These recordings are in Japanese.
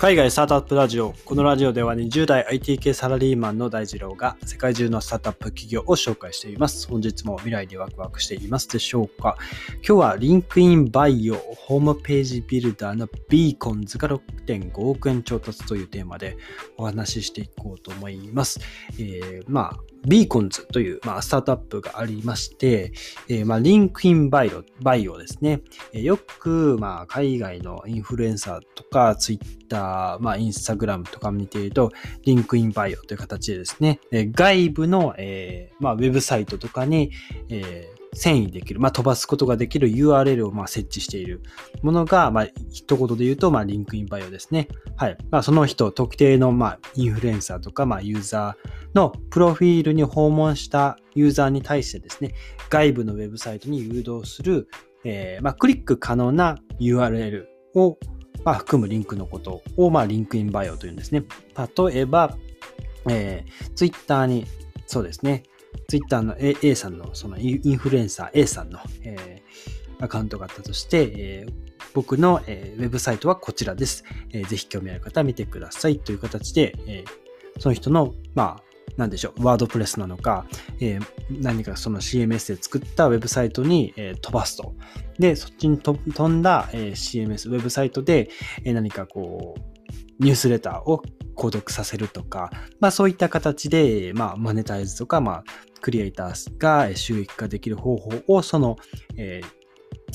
海外スタートアップラジオ。このラジオでは20代 IT 系サラリーマンの大二郎が世界中のスタートアップ企業を紹介しています。本日も未来でワクワクしていますでしょうか今日は link in bio ホームページビルダーのビーコンズが6.5億円調達というテーマでお話ししていこうと思います。えー、まあ、ビーコンズという、まあ、スタートアップがありまして、えー、まあ、 link in bio、bio ですね。えー、よく、まあ、海外のインフルエンサーとか、ツイッター、まあ、インスタグラムとか見ていると、リンクインバイオという形でですね、えー、外部の、えー、まあ、ウェブサイトとかに、えー、遷移できる、まあ、飛ばすことができる URL をまあ設置しているものが、まあ、一言で言うと、まあ、リンクインバイオですね。はい。まあ、その人、特定の、まあ、インフルエンサーとか、まあ、ユーザーのプロフィールに訪問したユーザーに対してですね、外部のウェブサイトに誘導する、えー、まあ、クリック可能な URL を、まあ、含むリンクのことを、まあ、リンクインバイオというんですね。例えば、えー、Twitter に、そうですね、ツイッターの A, A さんの、そのインフルエンサー A さんの、えー、アカウントがあったとして、えー、僕の、えー、ウェブサイトはこちらです。えー、ぜひ興味ある方は見てくださいという形で、えー、その人の、まあ、なんでしょう、ワードプレスなのか、えー、何かその CMS で作ったウェブサイトに、えー、飛ばすと。で、そっちに飛んだ、えー、CMS、ウェブサイトで、えー、何かこう、ニュースレターを購読させるとか、まあそういった形で、まあマネタイズとか、まあクリエイターが収益化できる方法を、その、えー、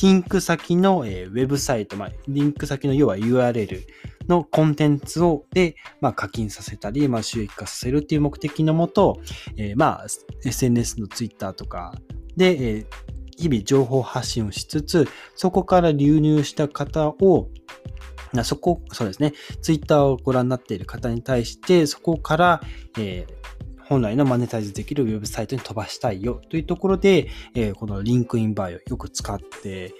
リンク先の、えー、ウェブサイト、まあ、リンク先の要は URL のコンテンツをで、まあ、課金させたり、まあ、収益化させるっていう目的のもと、えー、まあ、SNS の Twitter とかで、え、日々情報発信をしつつ、そこから流入した方を、そこ、そうですね、ツイッターをご覧になっている方に対して、そこから、えー、本来のマネタイズできるウェブサイトに飛ばしたいよというところで、えー、このリンクインバイオよく使って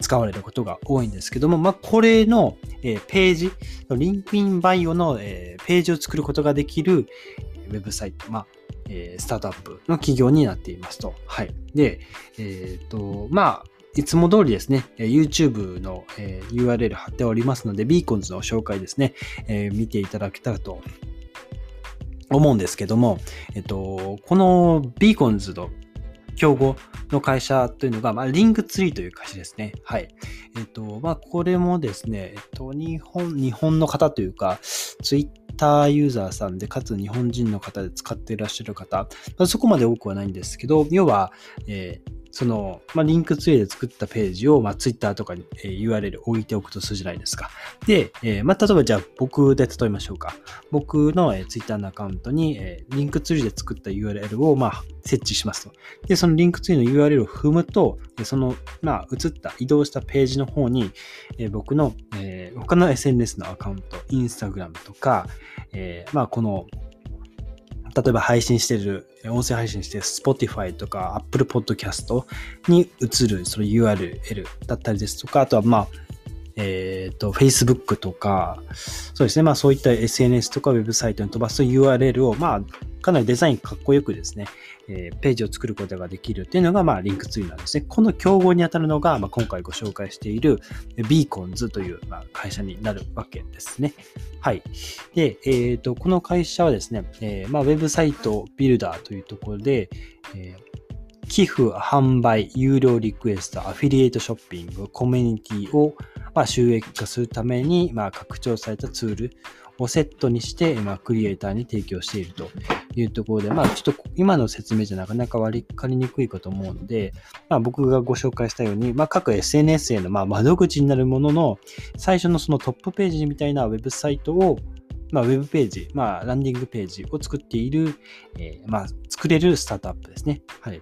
使われることが多いんですけども、まあ、これの、えー、ページ、 link in bio の、えー、ページを作ることができるウェブサイト、まあ、えスタートアップの企業になっていますと。はい。で、えっ、と、まあ、いつも通りですね、YouTube の URL 貼っておりますので、ビーコンズの紹介ですね、え見ていただけたらと思うんですけども、えっと、このビーコンズの競合の会社というのが、まあ、リンクツリーという会社ですね。はい。えっと、まあ、これもですね、えっと、日本、日本の方というか、ツイッターユーザーさんで、かつ日本人の方で使っていらっしゃる方、まあ、そこまで多くはないんですけど、要は、えー、その、まあ、リンクツリーで作ったページを、まあ、Twitter とかに、えー、URL 置いておくとするじゃないですか。で、えー、まあ、例えばじゃあ僕で例えましょうか。僕の、えー、Twitter のアカウントに、えー、リンクツリーで作った URL を、まあ、設置しますと。で、そのリンクツリーの URL を踏むと、その、まあ、移った、移動したページの方に、えー、僕の、えー、他の SNS のアカウント、Instagram とか、えー、まあ、この、例えば配信してる、音声配信してる Spotify とか Apple Podcast に移るその URL だったりですとか、あとはまあ、えっ、ー、と、Facebook とか、そうですね、まあそういった SNS とかウェブサイトに飛ばす URL を、まあ、かなりデザインかっこよくですね、えー、ページを作ることができるっていうのが、まあ、リンクツリーなんですね。この競合にあたるのが、まあ、今回ご紹介しているビーコンズという、まあ、会社になるわけですね。はい。で、えっ、ー、と、この会社はですね、えー、まあ、ウェブサイトビルダーというところで、えー寄付、販売、有料リクエスト、アフィリエイトショッピング、コミュニティを、まあ、収益化するために、まあ、拡張されたツールをセットにして、まあ、クリエイターに提供しているというところで、まあ、ちょっと今の説明じゃなかなか分かりにくいかと思うので、まあ、僕がご紹介したように、まあ、各 SNS へのまあ窓口になるものの、最初のそのトップページみたいなウェブサイトを、まあ、ウェブページ、まあ、ランディングページを作っている、えー、まあ、作れるスタートアップですね。はい。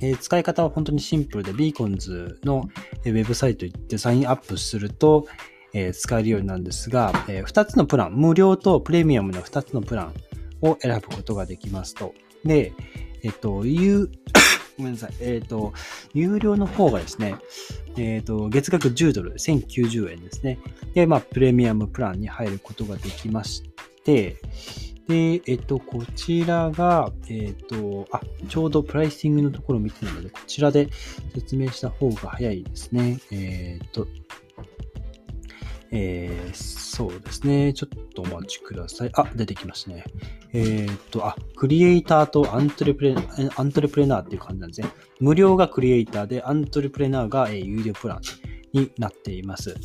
えー、使い方は本当にシンプルで、ビーコンズのウェブサイトにサインアップすると、え、使えるようになるんですが、え、2つのプラン、無料とプレミアムの2つのプランを選ぶことができますと。で、えっと、有、ごめんなさい。えっと、有料の方がですね、えっと、月額10ドル、1090円ですね。で、まあ、プレミアムプランに入ることができまして、で、えっと、こちらが、えっと、あ、ちょうどプライシングのところを見てるので、こちらで説明した方が早いですね。えっと、えー、そうですね。ちょっとお待ちください。あ、出てきましたね。えー、っと、あ、クリエイターとアントレプレ、アントレプレナーっていう感じなんですね。無料がクリエイターで、アントレプレナーが、えー、有料プランになっています。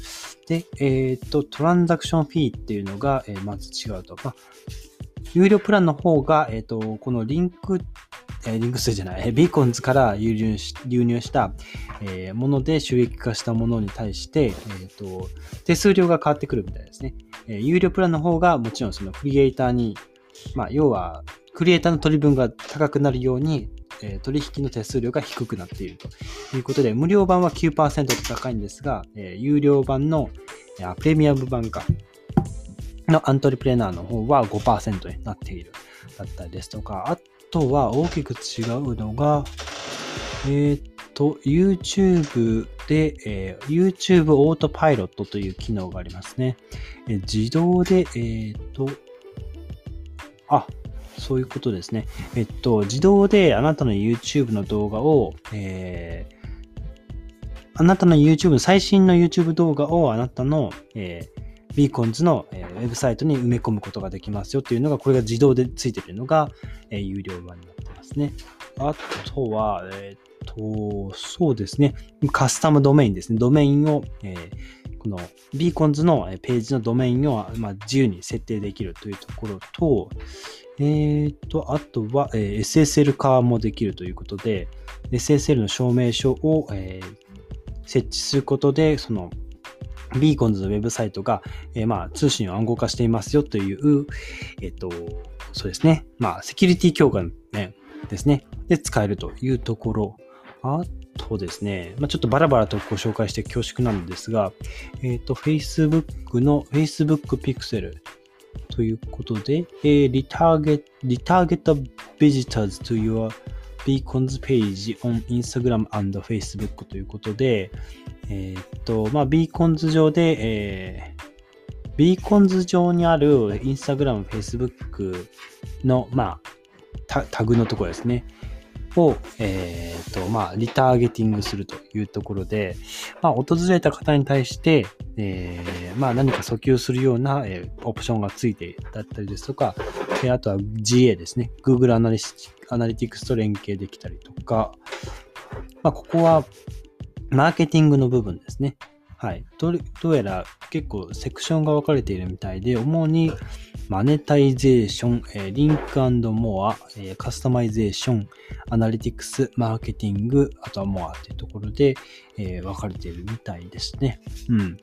で、えー、っと、トランザクションフィーっていうのが、え、まず違うと。まあ、有料プランの方が、えっと、このリンクえリンク数じゃない、ビーコンズから流入し流入した、えー、もので収益化したものに対して、えーと、手数料が変わってくるみたいですね。えー、有料プランの方がもちろんそのクリエイターに、まあ、要は、クリエイターの取り分が高くなるように、えー、取引の手数料が低くなっているということで、無料版は9%と高いんですが、えー、有料版の、え、プレミアム版か、のアントレプレナーの方は5%になっているだったりですとか、あとは大きく違うのが、えっ、と、YouTube で、えー、YouTube オートパイロットという機能がありますね。えー、自動で、えっ、と、あ、そういうことですね。えっと、自動であなたの YouTube の動画を、えー、あなたの YouTube、最新の YouTube 動画をあなたの、えー、ビーコンズの、ウェブサイトに埋め込むことができますよっていうのが、これが自動でついてるのが、えー、有料版になってますね。あとは、えっ、と、そうですね。カスタムドメインですね。ドメインを、えー、このビーコンズのページのドメインを、まあ、自由に設定できるというところと、えっ、と、あとは、え SSL 化もできるということで、SSL の証明書を、え設置することで、そのビーコンズのウェブサイトが、えー、まあ、通信を暗号化していますよという、えっ、ー、と、そうですね。まあ、セキュリティ強化、ね、ですね。で、使えるというところ。あとですね、まあ、ちょっとバラバラとご紹介して恐縮なんですが、えっ、ー、と、Facebook の Facebook Pixel ということで、えー、retarget, retarget visitors to your Beacons page on Instagram and Facebook ということで、えー、っと、まあ、ビーコンズ上で、えー、ビーコンズ上にあるインスタグラム、フェイスブックの、まあ、タグのところですね。を、えー、と、まあ、リターゲティングするというところで、まあ、訪れた方に対して、えー、まあ、何か訴求するような、えー、オプションがついてだったりですとか、えー、あとは GA ですね。Google アナリ Analytics と連携できたりとか、まあ、ここは、マーケティングの部分ですね。はい。どどうやら結構セクションが分かれているみたいで、主に monetization、えー、 link more、えー、 customization、 analytics、マーケティング、あとは more というところで、えー、分かれているみたいですね。うん。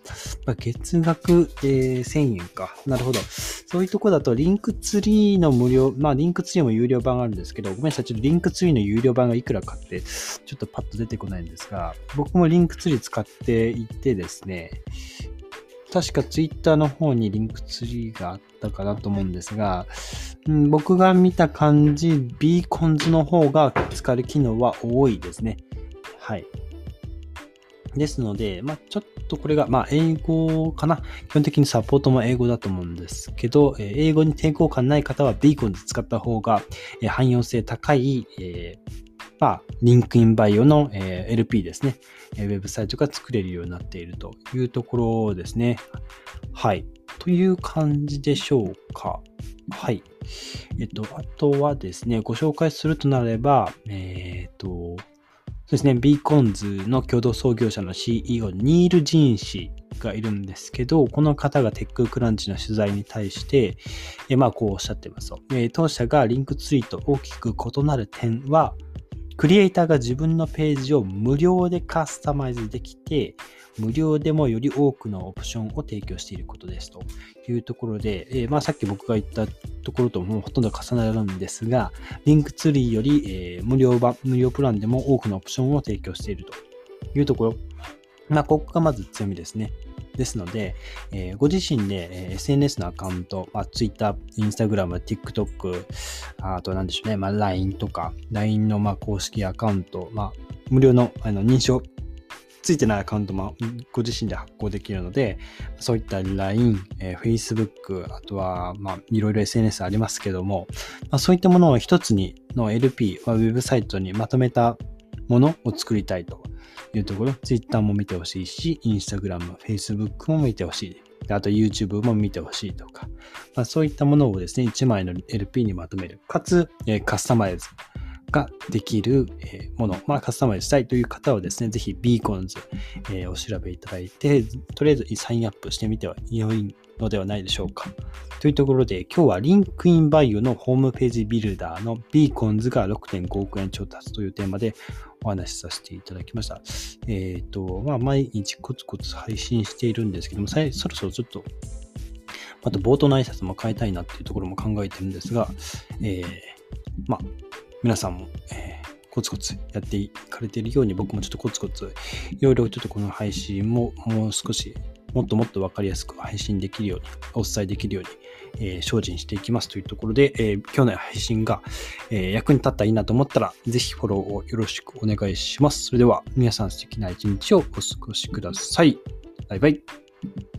まあ、月額、えー、1000円か。なるほど。そういうとこだと、リンクツリーの無料、まあ、リンクツリーも有料版があるんですけど、ごめんなさい。ちょっとリンクツリーの有料版がいくらかって、ちょっとパッと出てこないんですが、僕もリンクツリー使っていてですね、確かツイッターの方にリンクツリーがあったかなと思うんですが、うん、僕が見た感じ、ビーコンズの方が使える機能は多いですね。はい。ですので、まあ、ちょっとこれが、まあ、英語かな。基本的にサポートも英語だと思うんですけど、え英語に抵抗感ない方はビーコンズ使った方が、え汎用性高い、えーまあ、 link in bio の、え、LP ですね、えウェブサイトが作れるようになっているというところですね。はい。という感じでしょうか。はい。えっと、あとはですね、ご紹介するとなれば、えー、っと、そうですね、ビーコンズの共同創業者の CEO、ニール・ジーン氏がいるんですけど、この方がテッククランチの取材に対して、えまあ、こうおっしゃってますと。え当社がリンクツリーと大きく異なる点は、クリエイターが自分のページを無料でカスタマイズできて、無料でもより多くのオプションを提供していることですというところで、えー、まあ、さっき僕が言ったところともうほとんど重なるんですが、リンクツリーより、えー、無料版、無料プランでも多くのオプションを提供しているというところ。まあ、ここがまず強みですね。ですので、えー、ご自身で、SNS のアカウント、まあ、Twitter、Instagram、TikTok、あと何でしょうね、まあ、LINE とか、LINE のまあ公式アカウント、まあ、無料のあの認証ついてないアカウントもご自身で発行できるので、そういった LINE、えー、Facebook、あとは、まあ、いろいろ SNS ありますけども、まあ、そういったものを一つにの LP、ウェブサイトにまとめたものを作りたいと。いうところ、Twitter も見てほしいし、Instagram、Facebook も見てほしい。あと YouTube も見てほしいとか、まあ、そういったものをですね、1枚の LP にまとめる。かつ、え、カスタマイズ。ができる、もの、まあ、カスタマイズしたいという方はですね、ぜひ Beacons、お調べいただいて、とりあえずサインアップしてみては良いのではないでしょうか。というところで、今日はリンクインバイオのホームページビルダーの Beacons が6.5億円調達というテーマでお話しさせていただきました。えっ、ー、と、まあ、毎日コツコツ配信しているんですけども、そろそろちょっと、また冒頭の挨拶も変えたいなっていうところも考えてるんですが、えー、まあ、皆さんも、えー、コツコツやっていかれているように僕もちょっとコツコツいろいろちょっとこの配信ももう少しもっともっとわかりやすく配信できるようにお伝えできるように、えー、精進していきますというところで、えー、今日の配信が、え、役に立ったらいいなと思ったらぜひフォローをよろしくお願いします。それでは皆さん素敵な一日をお過ごしください。バイバイ。